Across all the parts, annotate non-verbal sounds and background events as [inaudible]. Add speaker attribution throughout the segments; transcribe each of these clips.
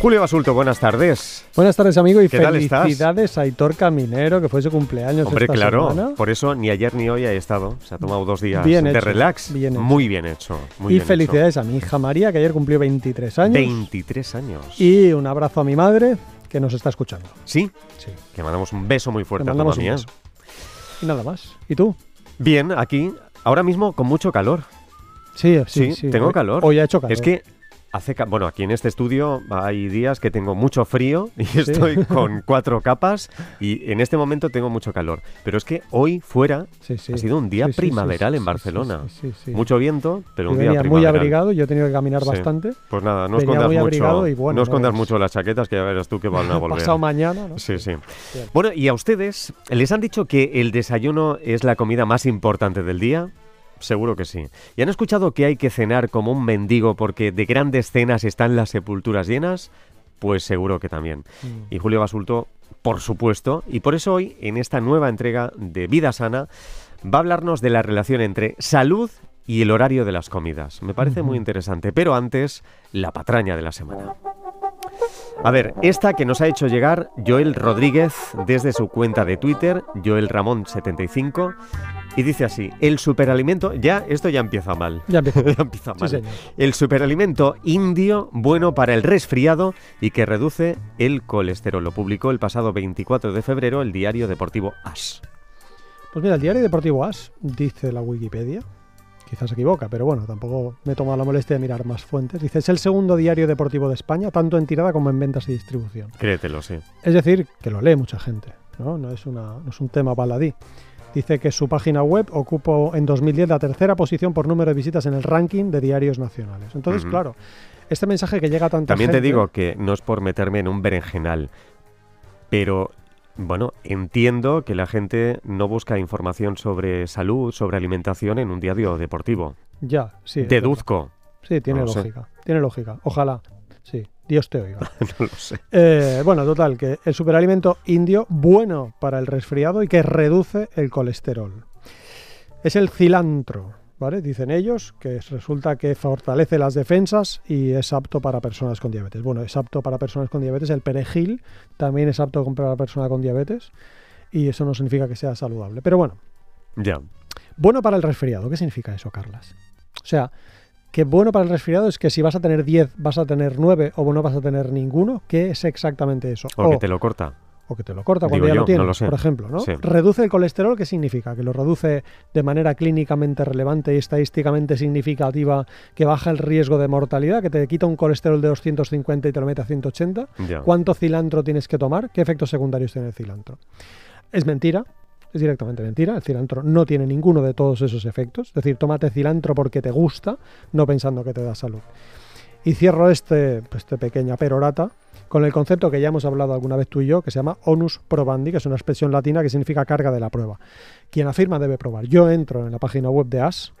Speaker 1: Julio Basulto, buenas tardes.
Speaker 2: Buenas tardes, amigo, y felicidades a Aitor Caminero, que fue su cumpleaños
Speaker 1: Hombre,
Speaker 2: esta
Speaker 1: claro,
Speaker 2: semana.
Speaker 1: por eso ni ayer ni hoy he estado. Se ha tomado dos días
Speaker 2: Bien
Speaker 1: de
Speaker 2: hecho,
Speaker 1: relax.
Speaker 2: bien.
Speaker 1: Muy bien hecho. muy
Speaker 2: y
Speaker 1: bien
Speaker 2: felicidades a mi hija María, que ayer cumplió 23
Speaker 1: hecho.
Speaker 2: años.
Speaker 1: 23 años.
Speaker 2: Y un abrazo a mi madre, que nos está escuchando.
Speaker 1: Sí,
Speaker 2: Sí.
Speaker 1: que mandamos un beso muy
Speaker 2: Te
Speaker 1: fuerte a
Speaker 2: beso. Y nada más. ¿Y tú?
Speaker 1: Bien, aquí, ahora mismo con mucho calor.
Speaker 2: Sí,
Speaker 1: Sí,
Speaker 2: sí, sí.
Speaker 1: tengo calor.
Speaker 2: Hoy ha hecho calor.
Speaker 1: Es que hace, bueno, aquí en este estudio hay días que tengo mucho frío y estoy [laughs] con cuatro capas y en este momento tengo mucho calor. Pero es que hoy fuera
Speaker 2: Sí, sí.
Speaker 1: ha sido un día primaveral en Barcelona. Mucho viento, pero
Speaker 2: Yo
Speaker 1: un día
Speaker 2: venía muy
Speaker 1: primaveral.
Speaker 2: abrigado, yo he tenido que caminar bastante.
Speaker 1: Pues nada, no
Speaker 2: Venía
Speaker 1: escondas mucho,
Speaker 2: abrigado y bueno,
Speaker 1: no escondas
Speaker 2: pues-
Speaker 1: mucho las chaquetas que ya verás tú que van a [laughs] volver.
Speaker 2: Pasado mañana, ¿no?
Speaker 1: Sí, sí.
Speaker 2: Bien.
Speaker 1: Bueno, y a ustedes, ¿les han dicho que el desayuno es la comida más importante del día? Seguro que sí. ¿Y han escuchado que hay que cenar como un mendigo porque de grandes cenas están las sepulturas llenas? Pues seguro que también.
Speaker 2: Mm.
Speaker 1: Y Julio Basulto, por supuesto, y por eso hoy, en esta nueva entrega de Vida Sana, va a hablarnos de la relación entre salud y el horario de las comidas. Me parece muy
Speaker 2: interesante,
Speaker 1: pero antes, la patraña de la semana. A ver, esta que nos ha hecho llegar Joel Rodríguez desde su cuenta de Twitter, Joel Ramón75, y dice así, el superalimento, ya, esto ya empieza mal.
Speaker 2: Ya empiezo. [laughs]
Speaker 1: ya empieza mal. El superalimento indio bueno para el resfriado y que reduce el colesterol. Lo publicó el pasado 24 de febrero el diario deportivo AS.
Speaker 2: Pues mira, el diario deportivo AS dice la Wikipedia, quizás se equivoca, pero bueno, tampoco me he tomado la molestia de mirar más fuentes. Dice, es el segundo diario deportivo de España, tanto en tirada como en ventas y distribución.
Speaker 1: Créetelo, sí.
Speaker 2: Es decir, que lo lee mucha gente, ¿no? No es, una, no es un tema baladí. Dice que su página web ocupó en 2010 la tercera posición por número de visitas en el ranking de diarios nacionales. Entonces, claro, este mensaje que llega a tanta
Speaker 1: También te digo que no es por meterme en un berenjenal, pero bueno, entiendo que la gente no busca información sobre salud, sobre alimentación en un diario deportivo.
Speaker 2: Ya, sí.
Speaker 1: Deduzco.
Speaker 2: Sí, tiene
Speaker 1: No
Speaker 2: lógica. Tiene lógica. Ojalá. Sí, Dios te oiga. [laughs]
Speaker 1: no lo sé.
Speaker 2: Eh, bueno, total, que el superalimento indio bueno para el resfriado y que reduce el colesterol. Es el cilantro, ¿vale? Dicen ellos que es- resulta que fortalece las defensas y es apto para personas con diabetes. Bueno, es apto para personas con diabetes. El perejil también es apto para la persona con diabetes y eso no significa que sea saludable. Pero bueno,
Speaker 1: Ya.
Speaker 2: bueno para el resfriado. ¿Qué significa eso, Carlas? O sea, que bueno para el resfriado es que si vas a tener 10, vas a tener 9 o no vas a tener ninguno. ¿Qué es exactamente eso?
Speaker 1: O que te lo corta.
Speaker 2: O que te lo corta cuando
Speaker 1: Digo
Speaker 2: ya
Speaker 1: yo,
Speaker 2: lo
Speaker 1: no
Speaker 2: tienes,
Speaker 1: lo
Speaker 2: por ejemplo, ¿no?
Speaker 1: Sí.
Speaker 2: Reduce el colesterol, ¿qué significa? Que lo reduce de manera clínicamente relevante y estadísticamente significativa, que baja el riesgo de mortalidad, que te quita un colesterol de 250 y te lo mete a 180.
Speaker 1: Ya.
Speaker 2: ¿Cuánto cilantro tienes que tomar? ¿Qué efectos secundarios tiene el cilantro? Es mentira, es directamente mentira. El cilantro no tiene ninguno de todos esos efectos. Es decir, tómate cilantro porque te gusta, no pensando que te da salud. Y cierro este, este pequeña perorata con el concepto que ya hemos hablado alguna vez tú y yo, que se llama onus probandi, que es una expresión latina que significa carga de la prueba. Quien afirma debe probar. Yo entro en la página web de AS,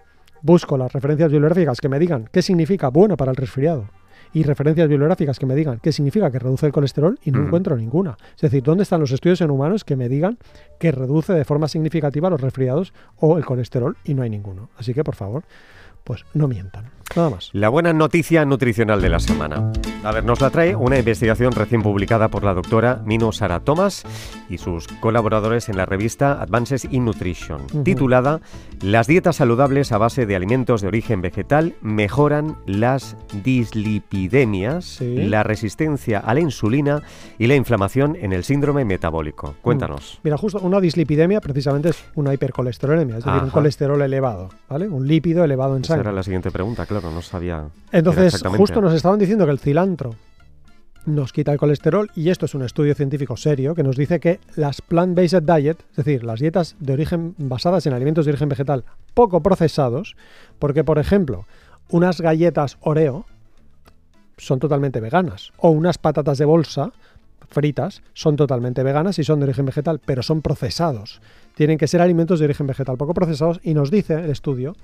Speaker 2: busco las referencias bibliográficas que me digan qué significa bueno para el resfriado y referencias bibliográficas que me digan qué significa que reduce el colesterol y no
Speaker 1: Mm.
Speaker 2: encuentro ninguna. Es decir, ¿dónde están los estudios en humanos que me digan que reduce de forma significativa los resfriados o el colesterol y no hay ninguno? Así que, por favor, pues no mientan. Nada más.
Speaker 1: La buena noticia nutricional de la semana. A ver, nos la trae una investigación recién publicada por la doctora Mino Sara Thomas y sus colaboradores en la revista Advances in Nutrition, titulada Las dietas saludables a base de alimentos de origen vegetal mejoran las dislipidemias,
Speaker 2: Sí.
Speaker 1: la resistencia a la insulina y la inflamación en el síndrome metabólico. Cuéntanos.
Speaker 2: Mira, justo una dislipidemia precisamente es una hipercolesterolemia, es decir, un colesterol elevado, ¿vale? Un lípido elevado en
Speaker 1: Esa era la siguiente pregunta, claro, no sabía.
Speaker 2: Entonces, justo nos estaban diciendo que el cilantro nos quita el colesterol y esto es un estudio científico serio que nos dice que las plant-based diet, es decir, las dietas de origen basadas en alimentos de origen vegetal poco procesados, porque por ejemplo, unas galletas Oreo son totalmente veganas o unas patatas de bolsa fritas son totalmente veganas y son de origen vegetal, pero son procesados. Tienen que ser alimentos de origen vegetal poco procesados y nos dice el estudio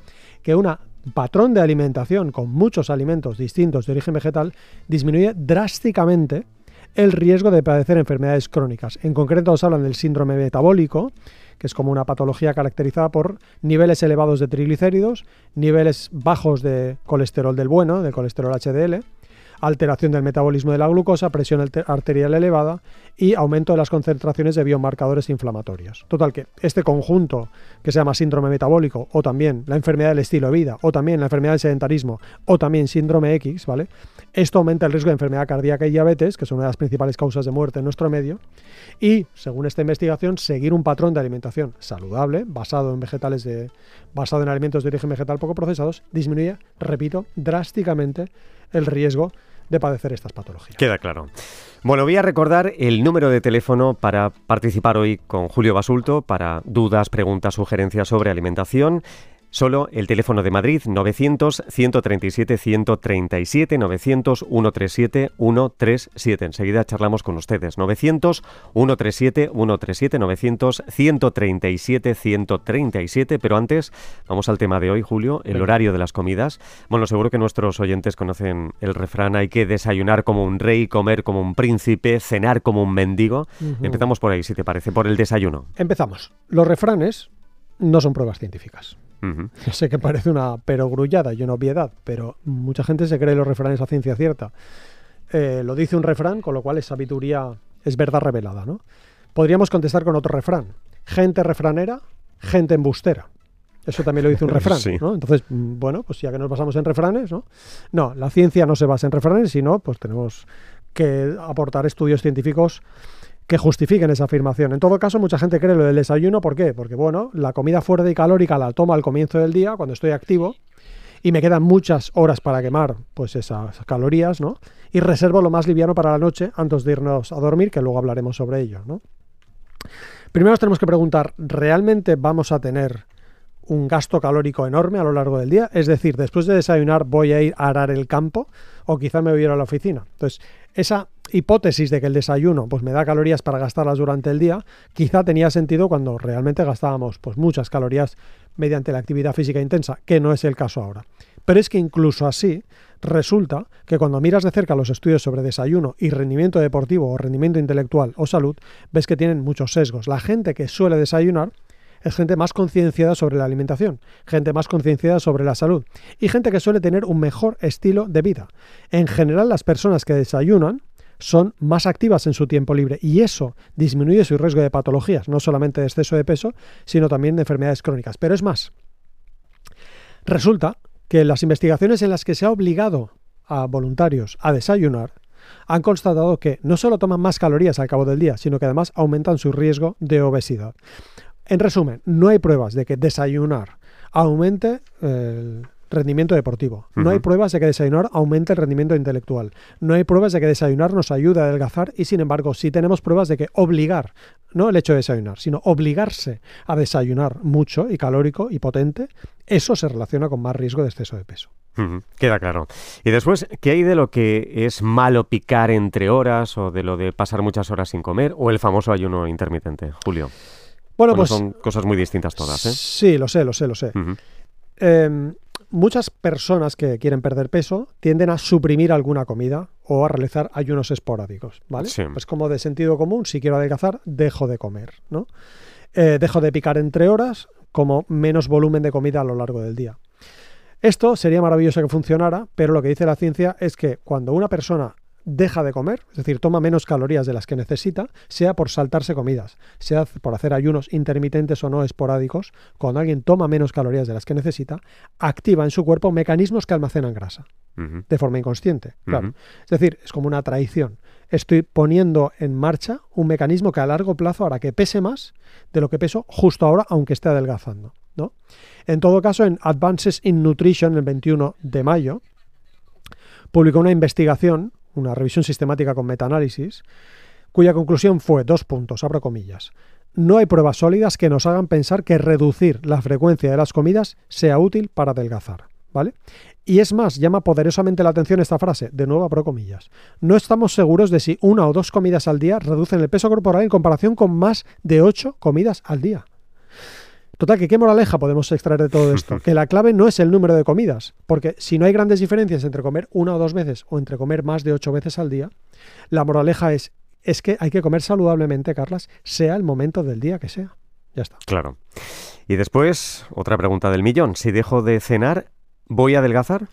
Speaker 2: que un patrón de alimentación con muchos alimentos distintos de origen vegetal disminuye drásticamente el riesgo de padecer enfermedades crónicas. En concreto nos hablan del síndrome metabólico, que es como una patología caracterizada por niveles elevados de triglicéridos, niveles bajos de colesterol del bueno, del colesterol HDL, alteración del metabolismo de la glucosa, presión arterial elevada y aumento de las concentraciones de biomarcadores inflamatorios. Total que este conjunto que se llama síndrome metabólico o también la enfermedad del estilo de vida o también la enfermedad del sedentarismo o también síndrome X, ¿vale? Esto aumenta el riesgo de enfermedad cardíaca y diabetes, que son una de las principales causas de muerte en nuestro medio, y según esta investigación, seguir un patrón de alimentación saludable, basado en vegetales de basado en alimentos de origen vegetal poco procesados, disminuye, repito, drásticamente el riesgo de padecer estas patologías.
Speaker 1: Queda claro. Bueno, voy a recordar el número de teléfono para participar hoy con Julio Basulto para dudas, preguntas, sugerencias sobre alimentación. Solo el teléfono de Madrid 900 137 137 900 137 137. Enseguida charlamos con ustedes. 900 137 137 900 137 137. Pero antes vamos al tema de hoy, Julio, el horario de las comidas. Bueno, seguro que nuestros oyentes conocen el refrán: hay que desayunar como un rey, comer como un príncipe, cenar como un mendigo. Empezamos por ahí, si te parece, por el desayuno.
Speaker 2: Empezamos. Los refranes no son pruebas científicas. Yo sé que parece una perogrullada y una obviedad, pero mucha gente se cree los refranes a ciencia cierta. Eh, lo dice un refrán, con lo cual es sabiduría, es verdad revelada, ¿no? Podríamos contestar con otro refrán. Gente refranera, gente embustera. Eso también lo dice un [laughs] refrán, ¿no? Entonces, mm, bueno, pues ya que nos basamos en refranes, ¿no? No, la ciencia no se basa en refranes, sino pues tenemos que aportar estudios científicos que justifiquen esa afirmación. En todo caso, mucha gente cree lo del desayuno. ¿Por qué? Porque, bueno, la comida fuerte y calórica la tomo al comienzo del día, cuando estoy activo, y me quedan muchas horas para quemar pues esas calorías, ¿no? Y reservo lo más liviano para la noche antes de irnos a dormir, que luego hablaremos sobre ello, ¿no? Primero nos tenemos que preguntar, ¿realmente vamos a tener un gasto calórico enorme a lo largo del día? Es decir, después de desayunar voy a ir a arar el campo o quizá me voy a ir a la oficina. Entonces, esa hipótesis de que el desayuno pues me da calorías para gastarlas durante el día, quizá tenía sentido cuando realmente gastábamos pues muchas calorías mediante la actividad física intensa, que no es el caso ahora. Pero es que incluso así resulta que cuando miras de cerca los estudios sobre desayuno y rendimiento deportivo o rendimiento intelectual o salud, ves que tienen muchos sesgos. La gente que suele desayunar es gente más concienciada sobre la alimentación, gente más concienciada sobre la salud y gente que suele tener un mejor estilo de vida. En general, las personas que desayunan son más activas en su tiempo libre y eso disminuye su riesgo de patologías, no solamente de exceso de peso, sino también de enfermedades crónicas. Pero es más, resulta que las investigaciones en las que se ha obligado a voluntarios a desayunar han constatado que no solo toman más calorías al cabo del día, sino que además aumentan su riesgo de obesidad. En resumen, no hay pruebas de que desayunar aumente el rendimiento deportivo. No hay pruebas de que desayunar aumente el rendimiento intelectual. No hay pruebas de que desayunar nos ayude a adelgazar y sin embargo sí tenemos pruebas de que obligar, no el hecho de desayunar, sino obligarse a desayunar mucho y calórico y potente, eso se relaciona con más riesgo de exceso de peso.
Speaker 1: Queda claro. Y después, ¿qué hay de lo que es malo picar entre horas o de lo de pasar muchas horas sin comer o el famoso ayuno intermitente, Julio? Bueno, pues son cosas muy distintas todas, ¿eh?
Speaker 2: Sí, lo sé, lo sé, lo sé muchas personas que quieren perder peso tienden a suprimir alguna comida o a realizar ayunos esporádicos, ¿vale? Es como de sentido común, si quiero adelgazar, dejo de comer, ¿no? Eh, dejo de picar entre horas, como menos volumen de comida a lo largo del día. Esto sería maravilloso que funcionara, pero lo que dice la ciencia es que cuando una persona deja de comer, es decir, toma menos calorías de las que necesita, sea por saltarse comidas, sea por hacer ayunos intermitentes o no esporádicos, cuando alguien toma menos calorías de las que necesita, activa en su cuerpo mecanismos que almacenan grasa, de forma inconsciente. Claro. Es decir, es como una traición. Estoy poniendo en marcha un mecanismo que a largo plazo hará que pese más de lo que peso justo ahora, aunque esté adelgazando. ¿no? En todo caso, en Advances in Nutrition, el 21 de mayo, publicó una investigación una revisión sistemática con metaanálisis, cuya conclusión fue, dos puntos, abro comillas, no hay pruebas sólidas que nos hagan pensar que reducir la frecuencia de las comidas sea útil para adelgazar. ¿Vale? Y es más, llama poderosamente la atención esta frase, de nuevo abro comillas. No estamos seguros de si una o dos comidas al día reducen el peso corporal en comparación con más de ocho comidas al día. Total, que qué moraleja podemos extraer de todo [laughs] esto? Que la clave no es el número de comidas, porque si no hay grandes diferencias entre comer una o dos veces o entre comer más de ocho veces al día, la moraleja es, es que hay que comer saludablemente, Carlas, sea el momento del día que sea. Ya está.
Speaker 1: Claro. Y después, otra pregunta del millón. Si dejo de cenar, ¿voy a adelgazar?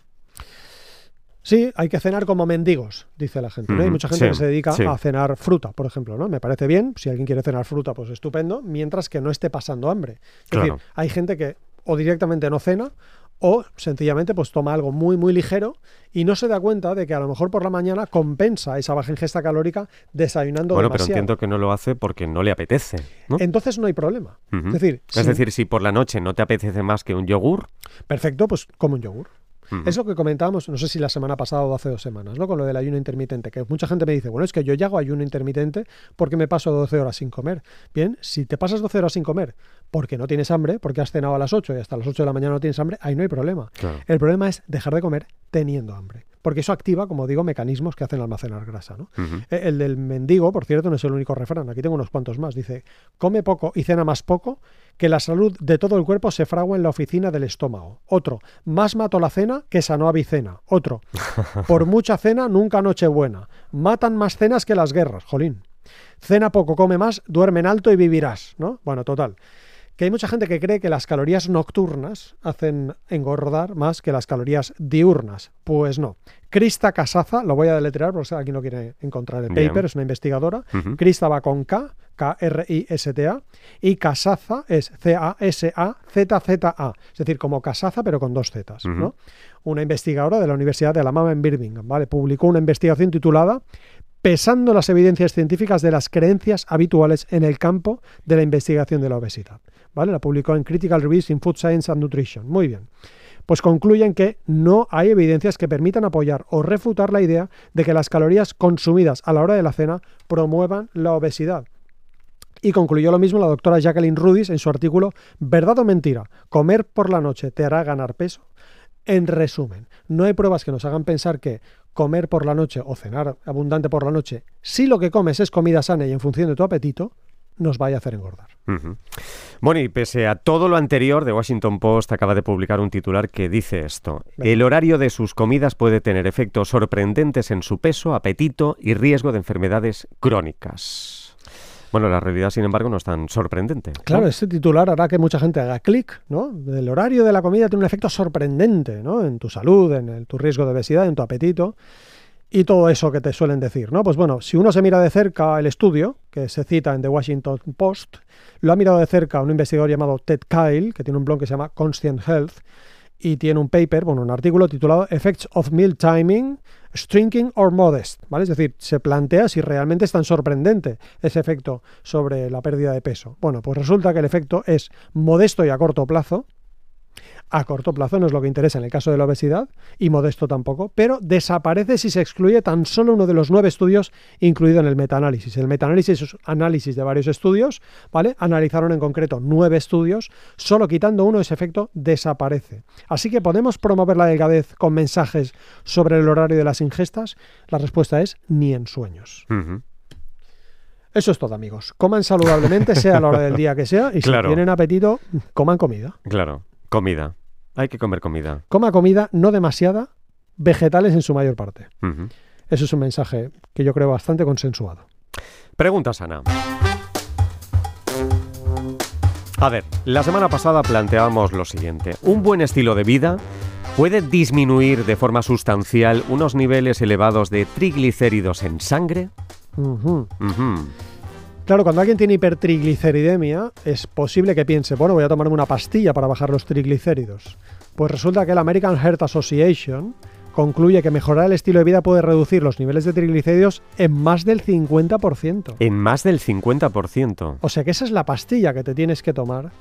Speaker 2: Sí, hay que cenar como mendigos, dice la gente. ¿no? Hay mucha gente
Speaker 1: sí,
Speaker 2: que se dedica
Speaker 1: sí.
Speaker 2: a cenar fruta, por ejemplo, ¿no? Me parece bien, si alguien quiere cenar fruta, pues estupendo, mientras que no esté pasando hambre. Es
Speaker 1: Claro.
Speaker 2: decir, hay gente que o directamente no cena o sencillamente pues toma algo muy muy ligero y no se da cuenta de que a lo mejor por la mañana compensa esa baja ingesta calórica desayunando
Speaker 1: Bueno, pero entiendo que no lo hace porque no le apetece. ¿no?
Speaker 2: Entonces no hay problema. Es decir,
Speaker 1: Es
Speaker 2: si-
Speaker 1: decir, si por la noche no te apetece más que un yogur,
Speaker 2: perfecto, pues como un yogur. Es lo que comentábamos, no sé si la semana pasada o hace dos semanas, ¿no? Con lo del ayuno intermitente, que mucha gente me dice, bueno, es que yo ya hago ayuno intermitente porque me paso 12 horas sin comer. Bien, si te pasas 12 horas sin comer porque no tienes hambre, porque has cenado a las 8 y hasta las 8 de la mañana no tienes hambre, ahí no hay problema.
Speaker 1: claro.
Speaker 2: El problema es dejar de comer teniendo hambre, porque eso activa, como digo, mecanismos que hacen almacenar grasa, ¿no? Eh, El del mendigo, por cierto, no es el único refrán. Aquí tengo unos cuantos más. Dice, come poco y cena más poco, que la salud de todo el cuerpo se fragua en la oficina del estómago. Otro, más mato la cena que sanó Avicena. Otro, [laughs] por mucha cena nunca nochebuena. Matan más cenas que las guerras. Jolín. Cena poco, come más, duerme en alto y vivirás, ¿no? Bueno, total. Que hay mucha gente que cree que las calorías nocturnas hacen engordar más que las calorías diurnas. Pues no. Krista Casaza, lo voy a deletrear porque aquí no quiere encontrar el
Speaker 1: Bien.
Speaker 2: paper, es una investigadora.
Speaker 1: Ujú.
Speaker 2: Krista va con K, K-R-I-S-T-A, y Casaza es C-A-S-A-Z-Z-A, es decir, como Casaza pero con dos Zetas. ¿no? Una investigadora de la Universidad de Alabama en Birmingham, ¿vale? Publicó una investigación titulada Pesando las evidencias científicas de las creencias habituales en el campo de la investigación de la obesidad, ¿vale? La publicó en Critical Reviews in Food Science and Nutrition. Muy bien pues concluyen que no hay evidencias que permitan apoyar o refutar la idea de que las calorías consumidas a la hora de la cena promuevan la obesidad. Y concluyó lo mismo la doctora Jacqueline Rudis en su artículo ¿Verdad o mentira? ¿Comer por la noche te hará ganar peso? En resumen, no hay pruebas que nos hagan pensar que comer por la noche o cenar abundante por la noche, si lo que comes es comida sana y en función de tu apetito, nos vaya a hacer engordar.
Speaker 1: Bueno, y pese a todo lo anterior, The Washington Post acaba de publicar un titular que dice esto.
Speaker 2: Venga.
Speaker 1: El horario de sus comidas puede tener efectos sorprendentes en su peso, apetito y riesgo de enfermedades crónicas. Bueno, la realidad, sin embargo, no es tan sorprendente. ¿no?
Speaker 2: Claro, este titular hará que mucha gente haga clic, ¿no? El horario de la comida tiene un efecto sorprendente, ¿no? En tu salud, en el- tu riesgo de obesidad, en tu apetito y todo eso que te suelen decir, ¿no? Pues bueno, si uno se mira de cerca el estudio, que se cita en The Washington Post, lo ha mirado de cerca un investigador llamado Ted Kyle, que tiene un blog que se llama Constant Health, y tiene un paper, bueno, un artículo titulado Effects of Meal Timing, Shrinking or Modest, ¿vale? Es decir, se plantea si realmente es tan sorprendente ese efecto sobre la pérdida de peso. Bueno, pues resulta que el efecto es modesto y a corto plazo. A corto plazo no es lo que interesa en el caso de la obesidad y modesto tampoco, pero desaparece si se excluye tan solo uno de los nueve estudios incluido en el metaanálisis. El metaanálisis es análisis de varios estudios, ¿vale? Analizaron en concreto nueve estudios, solo quitando uno ese efecto desaparece. Así que podemos promover la delgadez con mensajes sobre el horario de las ingestas. La respuesta es ni en sueños. Eso es todo, amigos. Coman saludablemente, sea la hora del día que sea, y
Speaker 1: Claro.
Speaker 2: si tienen apetito, coman comida.
Speaker 1: Claro, comida. Hay que comer comida.
Speaker 2: Coma comida, no demasiada, vegetales en su mayor parte. Eso es un mensaje que yo creo bastante consensuado.
Speaker 1: Pregunta sana. A ver, la semana pasada planteábamos lo siguiente. ¿Un buen estilo de vida puede disminuir de forma sustancial unos niveles elevados de triglicéridos en sangre?
Speaker 2: Claro, cuando alguien tiene hipertrigliceridemia, es posible que piense, bueno, voy a tomarme una pastilla para bajar los triglicéridos. Pues resulta que la American Heart Association concluye que mejorar el estilo de vida puede reducir los niveles de triglicéridos en más del 50%.
Speaker 1: En más del 50%.
Speaker 2: O sea que esa es la pastilla que te tienes que tomar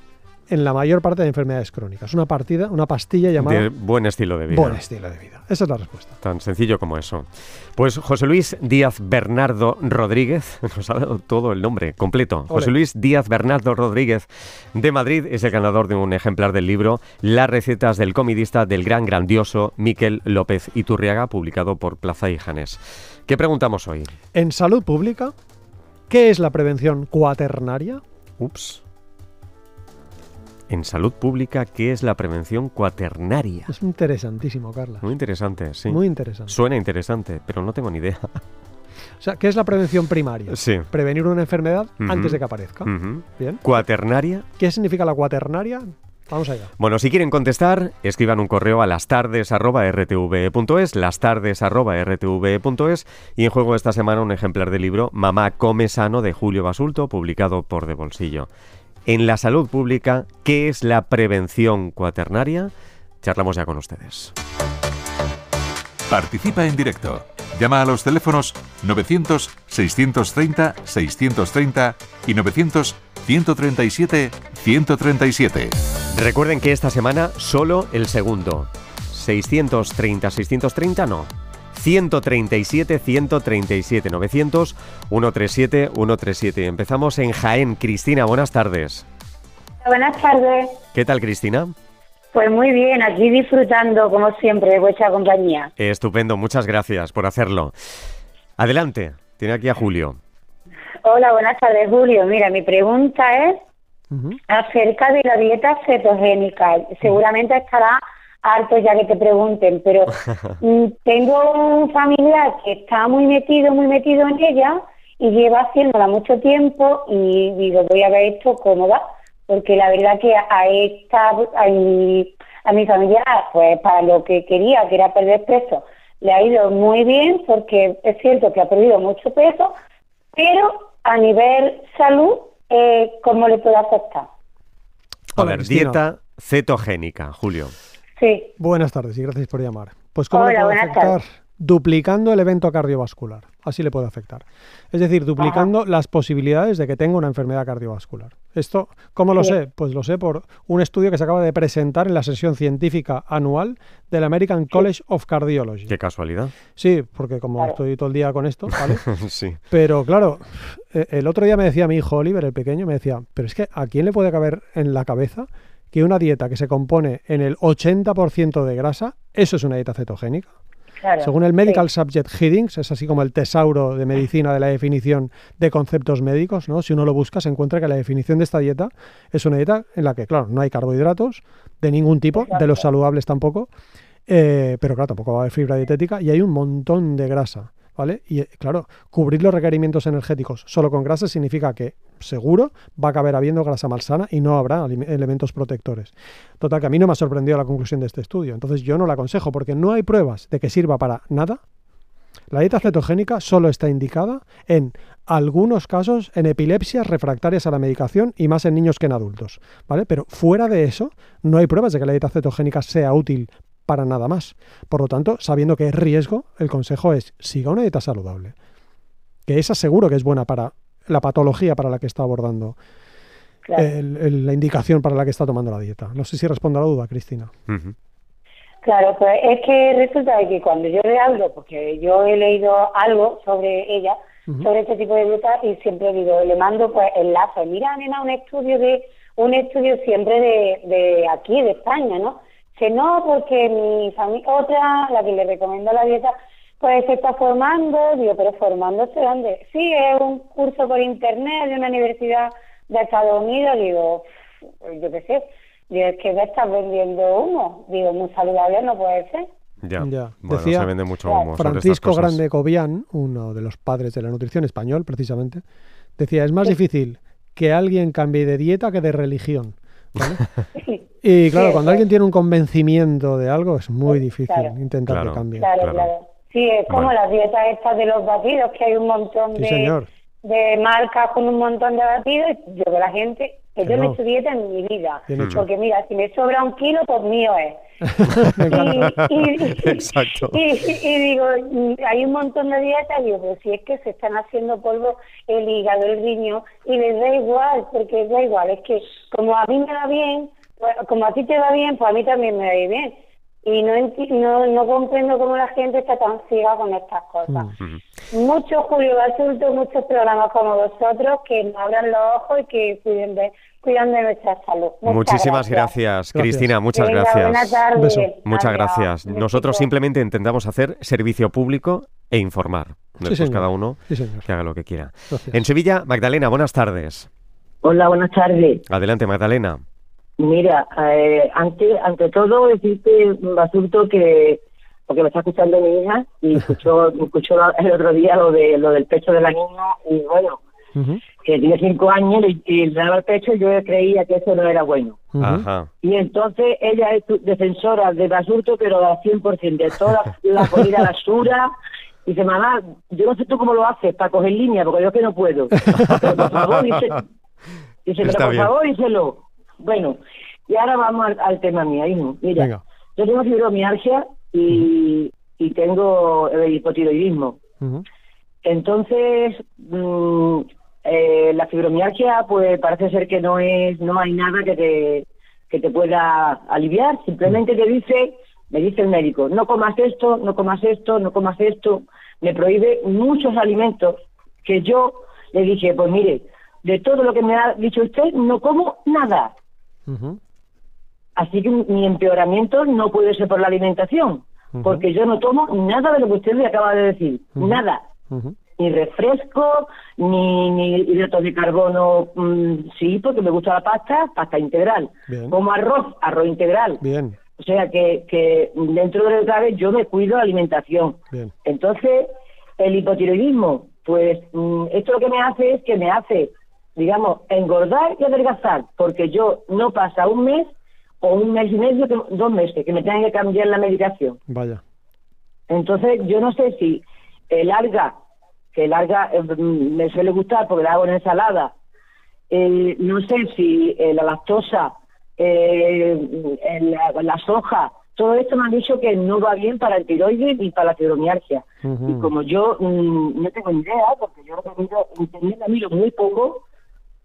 Speaker 2: en la mayor parte de enfermedades crónicas. Una partida, una pastilla llamada
Speaker 1: De buen estilo de vida.
Speaker 2: buen estilo de vida. Esa es la respuesta.
Speaker 1: Tan sencillo como eso. Pues José Luis Díaz Bernardo Rodríguez, [laughs] nos ha dado todo el nombre completo. José Luis Díaz Bernardo Rodríguez de Madrid es el ganador de un ejemplar del libro Las recetas del comidista del gran grandioso Miquel López Iturriaga, publicado por Plaza y Janés. ¿Qué preguntamos hoy?
Speaker 2: En salud pública, ¿qué es la prevención cuaternaria?
Speaker 1: Ups. En salud pública, ¿qué es la prevención cuaternaria?
Speaker 2: Es interesantísimo, Carla.
Speaker 1: Muy interesante, sí.
Speaker 2: Muy interesante.
Speaker 1: Suena interesante, pero no tengo ni idea.
Speaker 2: O sea, ¿qué es la prevención primaria?
Speaker 1: Sí.
Speaker 2: Prevenir una enfermedad antes de que aparezca. Bien.
Speaker 1: Cuaternaria,
Speaker 2: ¿Qué significa la cuaternaria? Vamos allá.
Speaker 1: Bueno, si quieren contestar, escriban un correo a lastardes.rtve.es, lastardes.rtve.es y en juego esta semana un ejemplar del libro Mamá come sano de Julio Basulto, publicado por De Bolsillo. En la salud pública, ¿qué es la prevención cuaternaria? Charlamos ya con ustedes.
Speaker 3: Participa en directo. Llama a los teléfonos 900-630-630 y 900-137-137.
Speaker 1: Recuerden que esta semana solo el segundo. 630-630 no. 137-137, 900-137-137. Empezamos en Jaén. Cristina, buenas tardes.
Speaker 4: Buenas tardes.
Speaker 1: ¿Qué tal, Cristina?
Speaker 4: Pues muy bien, aquí disfrutando, como siempre, de vuestra compañía.
Speaker 1: Estupendo, muchas gracias por hacerlo. Adelante, tiene aquí a Julio.
Speaker 4: Hola, buenas tardes, Julio. Mira, mi pregunta es acerca de la dieta cetogénica. Seguramente estará harto ya que te pregunten, pero [laughs] mm, tengo un familiar que está muy metido, muy metido en ella y lleva haciéndola mucho tiempo y digo, voy a ver esto cómo va, porque la verdad que a esta, a mi, a mi familiar, pues para lo que quería, que era perder peso, le ha ido muy bien porque es cierto que ha perdido mucho peso, pero a nivel salud, eh, ¿cómo le puede afectar?
Speaker 1: A ver, dieta cetogénica, Julio.
Speaker 4: Sí.
Speaker 2: Buenas tardes y gracias por llamar. Pues ¿cómo le puede afectar? Duplicando el evento cardiovascular. Así le puede afectar. Es decir, duplicando las posibilidades de que tenga una enfermedad cardiovascular. Esto, ¿cómo lo sé? Pues lo sé por un estudio que se acaba de presentar en la sesión científica anual del American College of Cardiology.
Speaker 1: Qué casualidad.
Speaker 2: Sí, porque como estoy todo el día con esto, ¿vale? [laughs]
Speaker 1: sí.
Speaker 2: Pero claro, e, el otro día me decía mi hijo Oliver, el pequeño, me decía, pero es que ¿a quién le puede caber en la cabeza que una dieta que se compone en el 80% de grasa, eso es una dieta cetogénica? Según el Medical Subject Headings, es así como el tesauro de medicina de la definición de conceptos médicos, ¿no? Si uno lo busca, se encuentra que la definición de esta dieta es una dieta en la que, claro, no hay carbohidratos de ningún tipo, de los saludables tampoco, eh, pero claro, tampoco va a haber fibra dietética y hay un montón de grasa. ¿Vale? Y claro, cubrir los requerimientos energéticos solo con grasa significa que seguro va a acabar habiendo grasa malsana y no habrá elementos protectores. Total, que a mí no me ha sorprendido la conclusión de este estudio. Entonces yo no la aconsejo porque no hay pruebas de que sirva para nada. La dieta cetogénica solo está indicada en algunos casos en epilepsias refractarias a la medicación y más en niños que en adultos, ¿vale? Pero fuera de eso, no hay pruebas de que la dieta cetogénica sea útil para nada más. Por lo tanto, sabiendo que es riesgo, el consejo es siga una dieta saludable. Que esa seguro que es buena para la patología para la que está abordando, la indicación para la que está tomando la dieta. No sé si respondo a la duda, Cristina.
Speaker 4: Claro, pues es que resulta de que cuando yo le hablo, porque yo he leído algo sobre ella, sobre este tipo de dieta, y siempre digo, le mando pues enlaces. Mira, nena, un estudio de un estudio siempre de, de aquí, de España, ¿no? Que no, porque mi familia, otra, la que le recomendó la dieta, pues se está formando, digo, pero formándose dónde? Sí, es un curso por internet de una universidad de Estados Unidos, digo, yo qué sé, digo, es que me estás vendiendo humo, digo, muy saludable no puede ser.
Speaker 1: Ya, ya. Bueno, Decía se vende mucho humo
Speaker 2: Francisco Grande Cobian, uno de los padres de la nutrición español, precisamente, decía, es más difícil que alguien cambie de dieta que de religión. [laughs] y claro, cuando alguien tiene un convencimiento de algo, es muy difícil intentar que cambie.
Speaker 4: Claro, claro. Sí, es como las dietas estas de los batidos, que hay un montón de, de marcas con un montón de batidos. Yo que la gente, que, yo no. he hecho dieta en mi vida. Porque mira, si me sobra un kilo, pues mío es. [laughs] y, [laughs]
Speaker 1: Exacto.
Speaker 4: Y, digo, hay un montón de dietas, digo, pero si es que se están haciendo polvo el hígado, el riñón, y les da igual, porque da igual, es que como a mí me va bien, como a ti te va bien, pues a mí también me va bien y no, no, no comprendo cómo la gente está tan ciega con estas cosas. Mm. Muchos Julio Basulto, muchos programas como vosotros que nos abran los ojos y que cuiden de, cuidan de nuestra salud.
Speaker 1: Muchísimas gracias, Cristina, muchas gracias. Buenas tardes. Muchas gracias. Nosotros simplemente intentamos hacer servicio público e informar. Después cada uno que haga lo que quiera. En Sevilla, Magdalena, buenas tardes.
Speaker 5: Hola, buenas tardes.
Speaker 1: Adelante, Magdalena.
Speaker 5: Mira, eh, ante, ante todo decirte, Basurto, que porque me está escuchando mi hija y escuchó, escuchó el otro día lo de lo del pecho de la niña y bueno, que tiene cinco años y, le daba el pecho y yo creía que eso no era bueno. Y entonces ella es defensora de basurto, pero al 100%, de toda la [laughs] comida basura. Y dice, mamá, yo no sé tú cómo lo haces para coger línea, porque yo que no puedo. Pero por favor, dice, dice pero por favor, díselo. Bueno, y ahora vamos al, tema mío, hijo. Mira, yo tengo fibromialgia y, y tengo el hipotiroidismo. Entonces, mm, eh, la fibromialgia, pues parece ser que no es, no hay nada que te, que te pueda aliviar. Simplemente te dice, me dice el médico, no comas esto, no comas esto, no comas esto. Me prohíbe muchos alimentos que yo le dije, pues mire, de todo lo que me ha dicho usted, no como nada. Así que mi empeoramiento no puede ser por la alimentación, porque yo no tomo nada de lo que usted me acaba de decir, nada ni refresco, ni, ni hidratos de carbono, mm, sí, porque me gusta la pasta, pasta integral. Como arroz, arroz integral.
Speaker 2: Bien.
Speaker 5: O sea que, que dentro de lo que yo me cuido la alimentación. Entonces, el hipotiroidismo, pues mm, esto lo que me hace es que me hace, digamos, engordar y adelgazar, porque yo no pasa un mes o un mes y medio, dos meses, que me tengan que cambiar la medicación.
Speaker 2: Vaya.
Speaker 5: Entonces, yo no sé si el alga que larga eh, me suele gustar porque la hago en ensalada. Eh, no sé si eh, la lactosa, la, soja, todo esto me han dicho que no va bien para el tiroides ni para la fibromialgia. Y como yo mm, no tengo ni idea, porque yo internet la miro muy poco,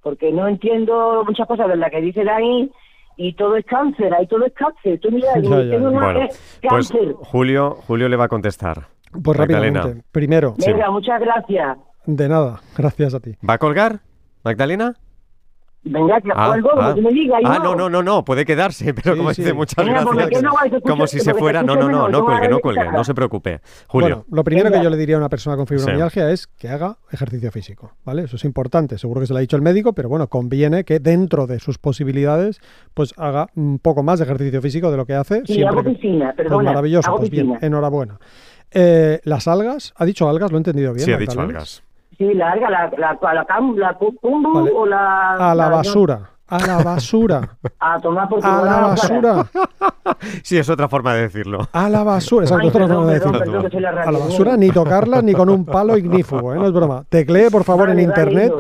Speaker 5: porque no entiendo muchas cosas de las que dicen ahí, y todo es cáncer, ahí todo es cáncer. Tú mira, [laughs]
Speaker 1: bueno, pues Julio, Julio le va a contestar.
Speaker 2: Pues rápidamente. Primero.
Speaker 5: Venga, muchas gracias.
Speaker 2: De nada, gracias a ti.
Speaker 1: ¿Va a colgar, Magdalena?
Speaker 5: Venga, que ah, ah. me diga.
Speaker 1: Ah, no, no, no, no, puede quedarse, [laughs] pero como dice muchas gracias. como si se fuera. No, no, no, no cuelgue, no cuelgue, no se preocupe. Julio.
Speaker 2: Bueno, lo primero que yo le diría a una persona con fibromialgia es que haga ejercicio físico, ¿vale? Eso es importante, seguro que se lo ha dicho el médico, pero bueno, conviene que dentro de sus posibilidades, pues haga un poco más de ejercicio físico de lo que hace.
Speaker 5: Sí, hago piscina, pues perdona.
Speaker 2: maravilloso, pues bien, enhorabuena. Eh, las algas, ¿ha dicho algas? Lo he entendido bien.
Speaker 1: Sí, ha dicho algas.
Speaker 5: Sí, la alga, la, la, la, la, o la...
Speaker 2: A la basura. A la [laughs] basura.
Speaker 5: A tomar por
Speaker 2: A la basura.
Speaker 1: sí, es otra forma de decirlo.
Speaker 2: A la basura, esa es otra forma de decirlo. a la basura ni tocarla ni con un palo ignífugo, ¿eh? no es broma. Teclee, por favor, en internet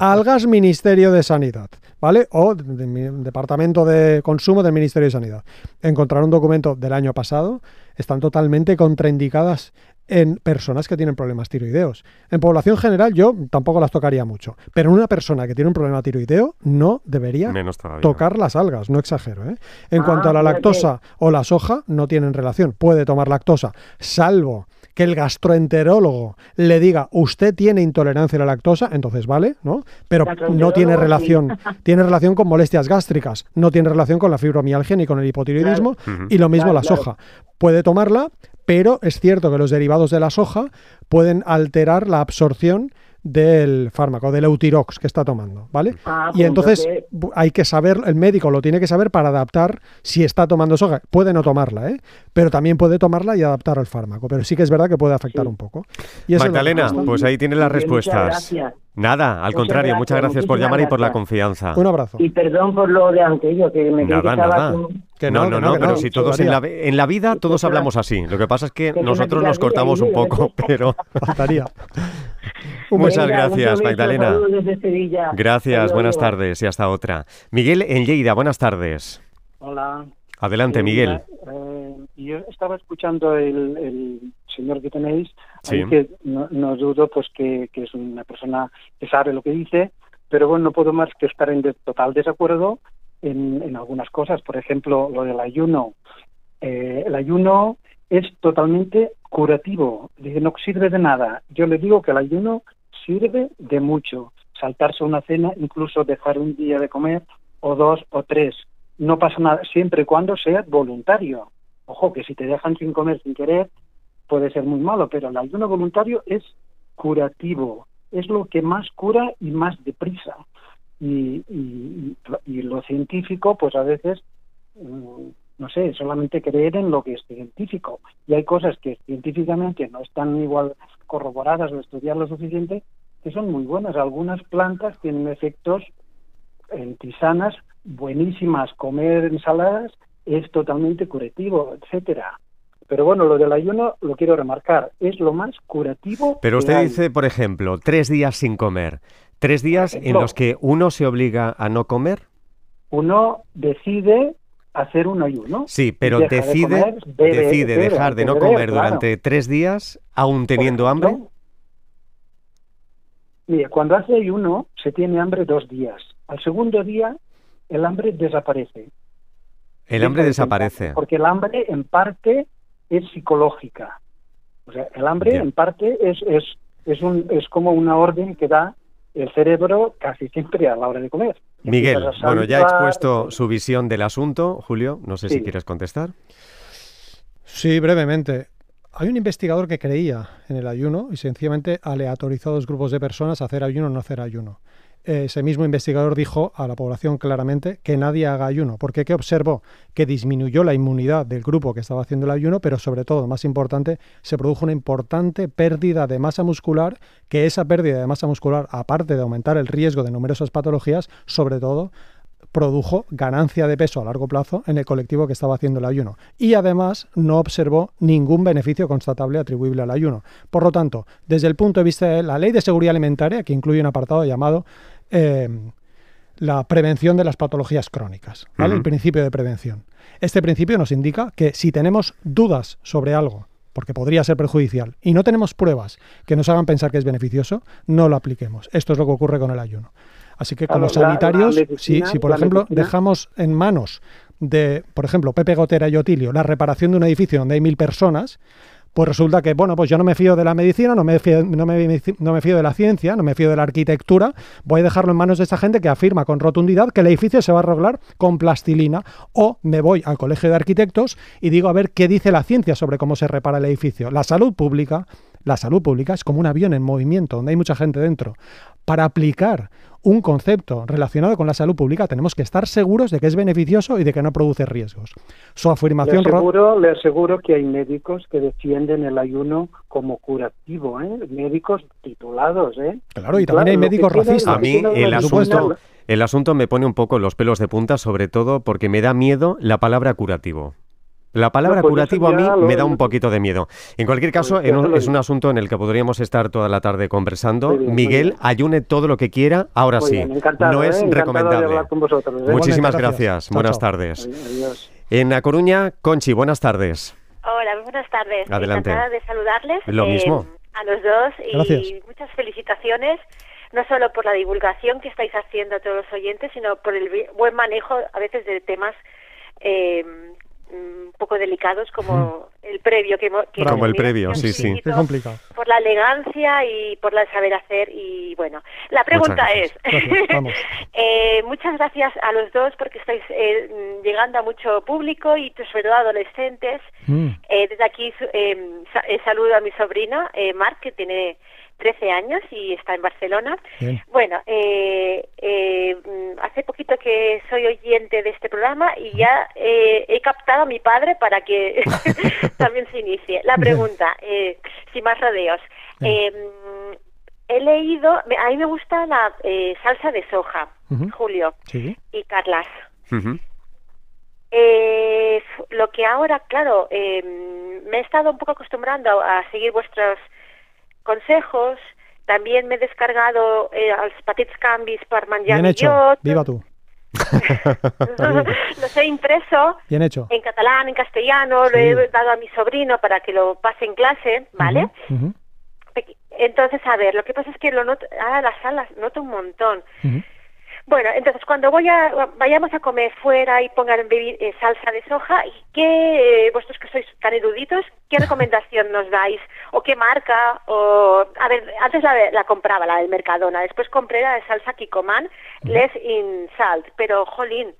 Speaker 2: algas Ministerio de Sanidad, ¿vale? O Departamento de Consumo del Ministerio de Sanidad. Encontrar un documento del año pasado están totalmente contraindicadas en personas que tienen problemas tiroideos. En población general yo tampoco las tocaría mucho, pero en una persona que tiene un problema tiroideo no debería tocar las algas, no exagero. ¿eh? En ah, cuanto a la lactosa o la soja, no tienen relación. Puede tomar lactosa, salvo que el gastroenterólogo le diga usted tiene intolerancia a la lactosa, entonces vale, ¿no? Pero no tiene relación, [laughs] tiene relación con molestias gástricas, no tiene relación con la fibromialgia ni con el hipotiroidismo y lo mismo la soja. Puede tomarla, pero es cierto que los derivados de la soja pueden alterar la absorción del fármaco, del Eutirox que está tomando, ¿vale? Ah, y pues entonces hay que saber, el médico lo tiene que saber para adaptar si está tomando soja. Puede no tomarla, ¿eh? Pero también puede tomarla y adaptar al fármaco. Pero sí que es verdad que puede afectar un poco.
Speaker 1: Y Magdalena, pues ahí tiene las respuestas. Nada, al contrario, muchas gracias por llamar y por la confianza.
Speaker 2: Un abrazo.
Speaker 5: Y perdón por lo de antes, yo que me
Speaker 1: nada, nada. Que no, no, no, pero si todos en la, en la vida todos hablamos así. Lo que pasa es que nosotros nos cortamos un poco, [laughs] pero
Speaker 2: faltaría.
Speaker 1: Muchas gracias, Magdalena. Gracias, buenas tardes y hasta otra. Miguel en Lleida, buenas tardes.
Speaker 6: Hola.
Speaker 1: Adelante, Miguel.
Speaker 6: Eh, yo estaba escuchando el, señor que tenéis, que no, dudo pues que, es una persona que sabe lo que dice, pero bueno, no puedo más que estar en total desacuerdo en, algunas cosas. Por ejemplo, lo del ayuno. Eh, el ayuno es totalmente curativo, no sirve de nada. Yo le digo que el ayuno sirve de mucho. Saltarse una cena, incluso dejar un día de comer, o dos o tres. No pasa nada, siempre y cuando sea voluntario. Ojo, que si te dejan sin comer sin querer, puede ser muy malo, pero el ayuno voluntario es curativo, es lo que más cura y más deprisa. Y, y, lo científico, pues a veces mm, no sé, solamente creer en lo que es científico. Y hay cosas que científicamente no están igual corroboradas o estudiadas lo suficiente que son muy buenas. Algunas plantas tienen efectos en tisanas buenísimas. Comer ensaladas es totalmente curativo, etcétera. Pero bueno, lo del ayuno lo quiero remarcar, es lo más curativo.
Speaker 1: Pero usted dice, por ejemplo, tres días sin comer. ¿Tres días en los que uno se obliga a no comer?
Speaker 6: Uno decide hacer un ayuno.
Speaker 1: Sí, pero decide, decide dejar de no comer durante tres días aún teniendo hambre.
Speaker 6: Mire, cuando hace ayuno se tiene hambre dos días. Al segundo día el hambre desaparece.
Speaker 1: El hambre desaparece.
Speaker 6: Porque el hambre en parte es psicológica. O sea, el hambre en parte es, es, es, un, es como una orden que da el cerebro casi siempre a la hora de comer.
Speaker 1: Miguel, bueno, ya ha expuesto su visión del asunto. Julio, no sé si quieres contestar.
Speaker 2: Sí, brevemente. Hay un investigador que creía en el ayuno y sencillamente aleatorizó a dos grupos de personas a hacer ayuno o no hacer ayuno ese mismo investigador dijo a la población claramente que nadie haga ayuno, porque ¿qué observó? Que disminuyó la inmunidad del grupo que estaba haciendo el ayuno, pero sobre todo, más importante, se produjo una importante pérdida de masa muscular, que esa pérdida de masa muscular, aparte de aumentar el riesgo de numerosas patologías, sobre todo produjo ganancia de peso a largo plazo en el colectivo que estaba haciendo el ayuno. Y además no observó ningún beneficio constatable atribuible al ayuno. Por lo tanto, desde el punto de vista de la ley de seguridad alimentaria, que incluye un apartado llamado eh, la prevención de las patologías crónicas, ¿vale? El principio de prevención. Este principio nos indica que si tenemos dudas sobre algo, porque podría ser perjudicial, y no tenemos pruebas que nos hagan pensar que es beneficioso, no lo apliquemos. Esto es lo que ocurre con el ayuno. Así que con los sanitarios, si, por ejemplo dejamos en manos de, por ejemplo, Pepe Gotera y Otilio, la reparación de un edificio donde hay mil personas, pues resulta que, bueno, pues yo no me fío de la medicina, no me, fío, no, me, fío de la ciencia, no me fío de la arquitectura, voy a dejarlo en manos de esa gente que afirma con rotundidad que el edificio se va a arreglar con plastilina, o me voy al colegio de arquitectos y digo a ver qué dice la ciencia sobre cómo se repara el edificio. La salud pública, la salud pública es como un avión en movimiento, donde hay mucha gente dentro. Para aplicar un concepto relacionado con la salud pública, tenemos que estar seguros de que es beneficioso y de que no produce riesgos. Su afirmación...
Speaker 6: Le aseguro, le aseguro que hay médicos que defienden el ayuno como curativo, ¿eh? médicos titulados. ¿eh?
Speaker 2: Claro, y también hay médicos racistas.
Speaker 1: A mí el asunto, el asunto me pone un poco los pelos de punta, sobre todo porque me da miedo la palabra curativo. La palabra pues curativo a mí me da un poquito de miedo. En cualquier pues caso, es un asunto en el que podríamos estar toda la tarde conversando. Miguel, ayune todo lo que quiera, ahora sí. no es ¿eh? recomendable. ¿eh? Muchísimas gracias. Buenas tardes. En La Coruña, Conchi, buenas tardes.
Speaker 7: Hola, buenas tardes.
Speaker 1: Adelante.
Speaker 7: Encantada de saludarles.
Speaker 1: Lo mismo.
Speaker 7: Eh, a los dos y muchas felicitaciones no solo por la divulgación que estáis haciendo a todos los oyentes, sino por el buen manejo a veces de temas eh, un poco delicados como el previo que, que
Speaker 1: como el previo sí sí.
Speaker 2: es complicado.
Speaker 7: por la elegancia y por la saber hacer y bueno la pregunta es [laughs] eh, muchas gracias a los dos porque estáis eh, llegando a mucho público y sobre todo adolescentes. Mm. eh, desde aquí saludo a mi sobrina Marc que tiene 13 años y está en Barcelona. Bueno, eh, eh, hace poquito que soy oyente de este programa y ya eh, he captado a mi padre para que [laughs] también se inicie. La pregunta, sin más rodeos. he leído, a mí me gusta la salsa de soja, Julio y Carlas. lo que ahora, claro, me he estado un poco acostumbrando a seguir vuestros consejos. También me he descargado eh, els petits canvis per menjar
Speaker 2: Bien hecho. Viva tú. [laughs]
Speaker 7: los he impreso
Speaker 2: Bien hecho.
Speaker 7: en catalán, en castellano, lo he dado a mi sobrino para que lo pase en clase, ¿vale? Entonces, a ver, lo que pasa es que lo noto, ah, las salas noto un montón. Bueno, entonces cuando voy a, vayamos a comer fuera y pongan eh, salsa de soja, ¿y qué, eh, vosotros que sois tan eruditos, qué [laughs] recomendación nos dais? ¿O qué marca? O, a ver, antes la, la compraba, la del Mercadona, después compré la de salsa Kikoman, less in salt, pero jolín,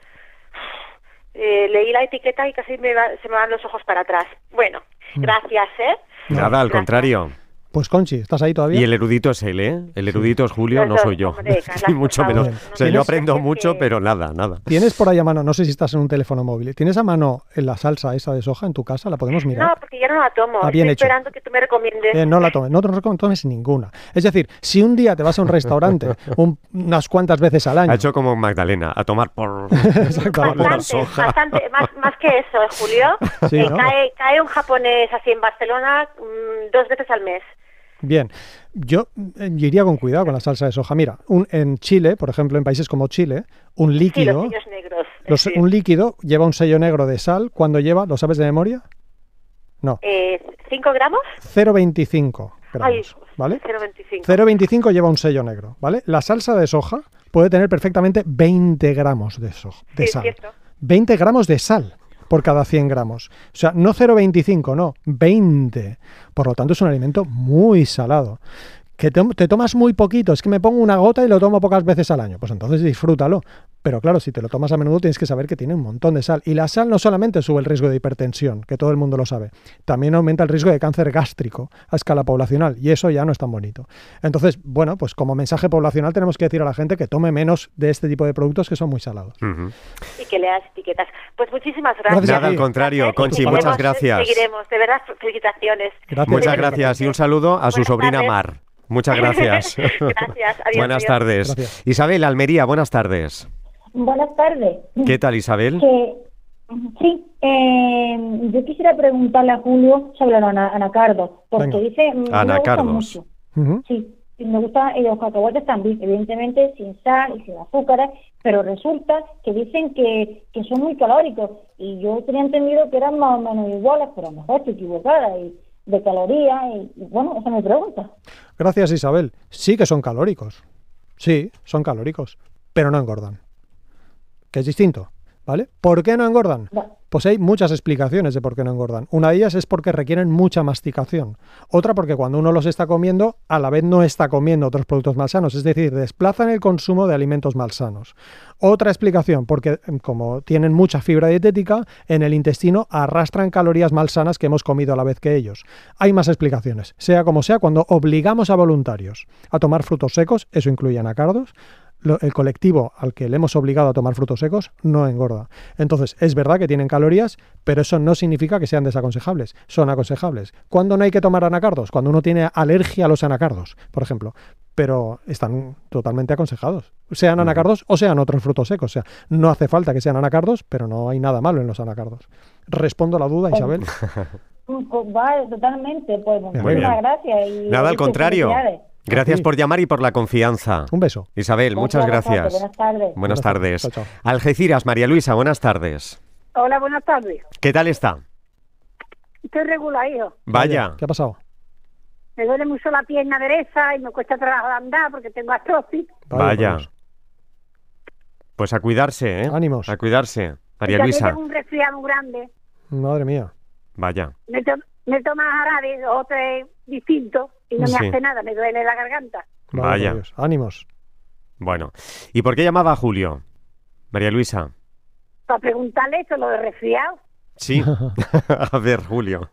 Speaker 7: eh, leí la etiqueta y casi me se me van los ojos para atrás. Bueno, gracias, ¿eh?
Speaker 1: Nada, al contrario.
Speaker 2: Pues Conchi, ¿estás ahí todavía?
Speaker 1: Y el erudito es él, ¿eh? El erudito es Julio, no soy yo. [laughs] Y mucho menos. O sea, yo aprendo mucho, pero nada, nada.
Speaker 2: ¿Tienes por ahí a mano, no sé si estás en un teléfono móvil, ¿tienes a mano en la salsa esa de soja en tu casa? ¿La podemos mirar?
Speaker 7: No, porque yo no la tomo. Ah, bien Estoy esperando que tú me recomiendes.
Speaker 2: Eh, no la tomes, no te tomes ninguna. Es decir, si un día te vas a un restaurante [laughs] unas cuantas veces al año...
Speaker 1: Ha hecho como Magdalena, a tomar por... [laughs]
Speaker 7: bastante, soja. bastante, más, más que eso, ¿eh, Julio. Sí, eh, cae, cae un japonés así en Barcelona mm, dos veces al mes.
Speaker 2: Bien, yo, eh, iría con cuidado con la salsa de soja. Mira, un, en Chile, por ejemplo, en países como Chile, un líquido, un líquido lleva un sello negro de sal cuando lleva, ¿lo sabes de memoria?
Speaker 7: No. Eh, ¿5 gramos?
Speaker 2: 0,25 gramos, ¿vale? 0,25. 0,25 lleva un sello negro, ¿vale? La salsa de soja puede tener perfectamente 20 gramos de, soja, de sal. 20 gramos de sal por cada 100 gramos. O sea, no 0,25, no, 20. Por lo tanto, es un alimento muy salado que te, tomas muy poquito, es que me pongo una gota y lo tomo pocas veces al año, pues entonces disfrútalo. Pero claro, si te lo tomas a menudo tienes que saber que tiene un montón de sal. Y la sal no solamente sube el riesgo de hipertensión, que todo el mundo lo sabe, también aumenta el riesgo de cáncer gástrico a escala poblacional y eso ya no es tan bonito. Entonces, bueno, pues como mensaje poblacional tenemos que decir a la gente que tome menos de este tipo de productos que son muy salados.
Speaker 7: Y que leas etiquetas. Pues muchísimas gracias.
Speaker 1: Nada, al contrario, Conchi, muchas gracias.
Speaker 7: Seguiremos, de verdad, felicitaciones.
Speaker 1: Muchas gracias y un saludo a su sobrina Mar. Muchas gracias. [laughs]
Speaker 7: gracias.
Speaker 1: buenas tardes. Isabel Almería, buenas tardes.
Speaker 8: Buenas tardes.
Speaker 1: ¿Qué tal, Isabel?
Speaker 8: sí, eh, yo quisiera preguntarle a Julio sobre los anacardos, porque dice...
Speaker 1: Anacardos.
Speaker 8: Sí, me gustan los cacahuetes también, evidentemente sin sal y sin azúcares, pero resulta que dicen que, que son muy calóricos y yo tenía entendido que eran más o menos iguales, pero a lo mejor estoy equivocada y de calorías y, bueno, esa es mi pregunta.
Speaker 2: Gracias Isabel. Sí que son calóricos. Sí, son calóricos, pero no engordan. Que es distinto, ¿vale? ¿Por qué no engordan? Pues hay muchas explicaciones de por qué no engordan. Una de ellas es porque requieren mucha masticación. Otra porque cuando uno los está comiendo, a la vez no está comiendo otros productos malsanos, es decir, desplazan el consumo de alimentos malsanos. Otra explicación, porque em, como tienen mucha fibra dietética, en el intestino arrastran calorías malsanas que hemos comido a la vez que ellos. Hay más explicaciones. Sea como sea, cuando obligamos a voluntarios a tomar frutos secos, eso incluye anacardos, el colectivo al que le hemos obligado a tomar frutos secos no engorda. Entonces, es verdad que tienen calorías, pero eso no significa que sean desaconsejables. Son aconsejables. ¿Cuándo no hay que tomar anacardos? Cuando uno tiene alergia a los anacardos, por ejemplo. Pero están totalmente aconsejados. Sean anacardos o sean otros frutos secos. O sea, no hace falta que sean anacardos, pero no hay nada malo en los anacardos. Respondo a la duda, Isabel.
Speaker 8: Pues vale, totalmente. Pues muchas gracias.
Speaker 1: nada, al contrario. Gracias por llamar y por la confianza.
Speaker 2: Un beso.
Speaker 1: Isabel, muchas gracias.
Speaker 8: buenas tardes.
Speaker 1: Buenas tardes. Algeciras, María Luisa, buenas tardes.
Speaker 9: Hola, buenas tardes.
Speaker 1: ¿Qué tal está?
Speaker 9: Estoy regular, hijo.
Speaker 1: Vaya.
Speaker 2: ¿Qué ha pasado?
Speaker 9: Me duele mucho la pierna derecha y me cuesta trabajo andar porque tengo artrosis.
Speaker 1: Vaya. Pues a cuidarse, ¿eh?
Speaker 2: Ánimos.
Speaker 1: A cuidarse. María Luisa.
Speaker 9: Tengo un resfriado grande.
Speaker 2: Madre mía.
Speaker 1: Vaya.
Speaker 9: Me, to me tomas jarabe o tres distintos y no me hace nada, me duele la garganta.
Speaker 1: Vaya.
Speaker 2: Ánimos.
Speaker 1: Bueno. ¿Y por qué llamaba a Julio? María Luisa.
Speaker 9: Para preguntarle eso, lo de resfriado.
Speaker 1: Sí. [laughs] [laughs] a ver, Julio.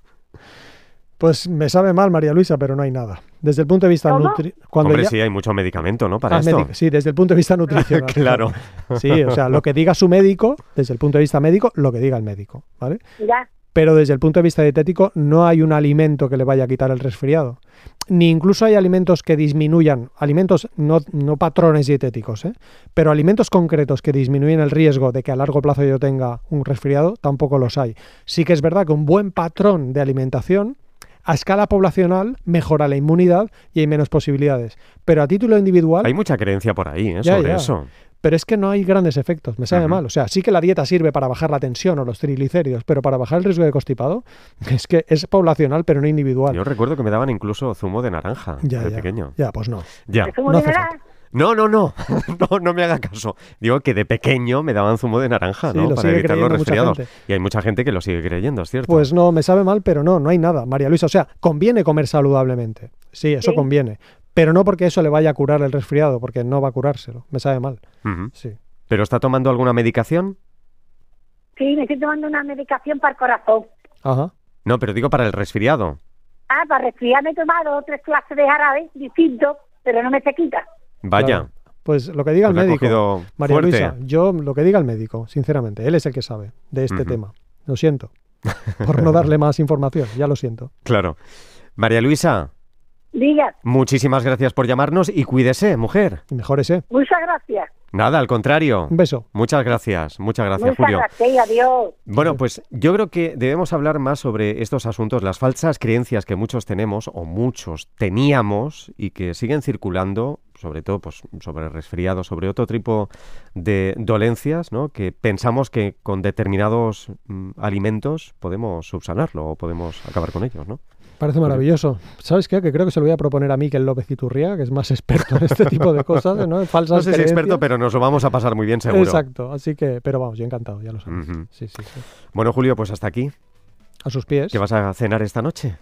Speaker 2: Pues me sabe mal, María Luisa, pero no hay nada. Desde el punto de vista nutricional.
Speaker 1: Hombre, sí, hay mucho medicamento, ¿no? Para ah, esto.
Speaker 2: Sí, desde el punto de vista nutricional. [laughs]
Speaker 1: claro.
Speaker 2: Sí, o sea, lo que diga su médico, desde el punto de vista médico, lo que diga el médico, ¿vale?
Speaker 9: Ya
Speaker 2: pero desde el punto de vista dietético no hay un alimento que le vaya a quitar el resfriado. Ni incluso hay alimentos que disminuyan, alimentos no, no patrones dietéticos, ¿eh? pero alimentos concretos que disminuyen el riesgo de que a largo plazo yo tenga un resfriado, tampoco los hay. Sí que es verdad que un buen patrón de alimentación a escala poblacional mejora la inmunidad y hay menos posibilidades. Pero a título individual...
Speaker 1: Hay mucha creencia por ahí ¿eh? sobre eso
Speaker 2: pero es que no hay grandes efectos, me sabe mal. O sea, sí que la dieta sirve para bajar la tensión o los triglicéridos, pero para bajar el riesgo de constipado [laughs] es que es poblacional, pero no individual.
Speaker 1: Yo recuerdo que me daban incluso zumo de naranja de pequeño.
Speaker 2: Ya, pues no.
Speaker 1: Ya. No, no, no, [laughs] no, no me haga caso. Digo que de pequeño me daban zumo de naranja, ¿no? Para evitar los resfriados. Y hay mucha gente que lo sigue creyendo, ¿es cierto?
Speaker 2: Pues no, me sabe mal, pero no, no hay nada, María Luisa. O sea, conviene comer saludablemente. Sí, eso conviene pero no porque eso le vaya a curar el resfriado, porque no va a curárselo. Me sabe mal. Sí.
Speaker 1: ¿Pero está tomando alguna medicación?
Speaker 9: Sí, me estoy tomando una medicación para el corazón.
Speaker 2: Ajá.
Speaker 1: No, pero digo para el resfriado.
Speaker 9: Ah, para resfriarme he tomado tres clases de jarabe distintos, pero no me se quita.
Speaker 1: Vaya.
Speaker 2: Pues lo que diga el pues médico. María Luisa, yo lo que diga el médico, sinceramente, él es el que sabe de este tema. Lo siento. Por no darle [laughs] más información, ya lo siento.
Speaker 1: Claro. María Luisa.
Speaker 9: Diga.
Speaker 1: Muchísimas gracias por llamarnos y cuídese, mujer.
Speaker 2: Y mejórese.
Speaker 9: Muchas gracias.
Speaker 1: Nada, al contrario.
Speaker 2: Un beso.
Speaker 1: Muchas gracias, muchas gracias,
Speaker 9: muchas
Speaker 1: Julio.
Speaker 9: Gracias, adiós.
Speaker 1: Bueno, pues yo creo que debemos hablar más sobre estos asuntos, las falsas creencias que muchos tenemos o muchos teníamos y que siguen circulando, sobre todo pues, sobre resfriados, sobre otro tipo de dolencias, ¿no? Que pensamos que con determinados mm, alimentos podemos subsanarlo o podemos acabar con ellos, ¿no?
Speaker 2: Parece maravilloso. ¿Sabes qué? Que creo que se lo voy a proponer a mí, que el López Iturria, que es más experto en este tipo de cosas, ¿no? Falsas
Speaker 1: no sé si experto, pero nos lo vamos a pasar muy bien seguro.
Speaker 2: Exacto, así que, pero vamos, yo encantado, ya lo sabes. sí, sí, sí.
Speaker 1: Bueno, Julio, pues hasta aquí.
Speaker 2: A sus pies.
Speaker 1: ¿Qué vas a cenar esta noche?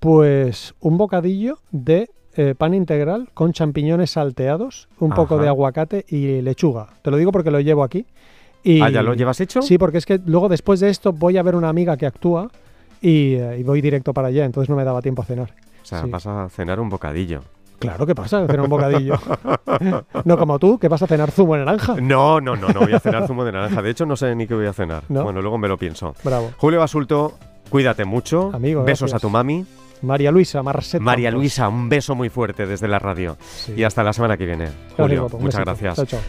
Speaker 2: Pues un bocadillo de eh, pan integral con champiñones salteados, un poco de aguacate y lechuga. Te lo digo porque lo llevo aquí. Y,
Speaker 1: ¿Ah, ya lo llevas hecho?
Speaker 2: Sí, porque es que luego después de esto voy a ver una amiga que actúa eh, y, voy directo para allá, entonces no me daba tiempo a cenar.
Speaker 1: O sea, vas a cenar un bocadillo.
Speaker 2: Claro que pasa, a cenar un bocadillo. [laughs] no como tú, que vas a cenar zumo de naranja.
Speaker 1: No, no, no, no voy a cenar zumo de naranja. De hecho, no sé ni qué voy a cenar. Bueno, luego me lo pienso.
Speaker 2: Bravo.
Speaker 1: Julio Basulto, cuídate mucho.
Speaker 2: Amigo,
Speaker 1: Besos a tu mami.
Speaker 2: María Luisa Marcet.
Speaker 1: María Luisa, un beso muy fuerte desde la radio. Y hasta la semana que viene. Julio, muchas gracias.
Speaker 2: Chao, chao.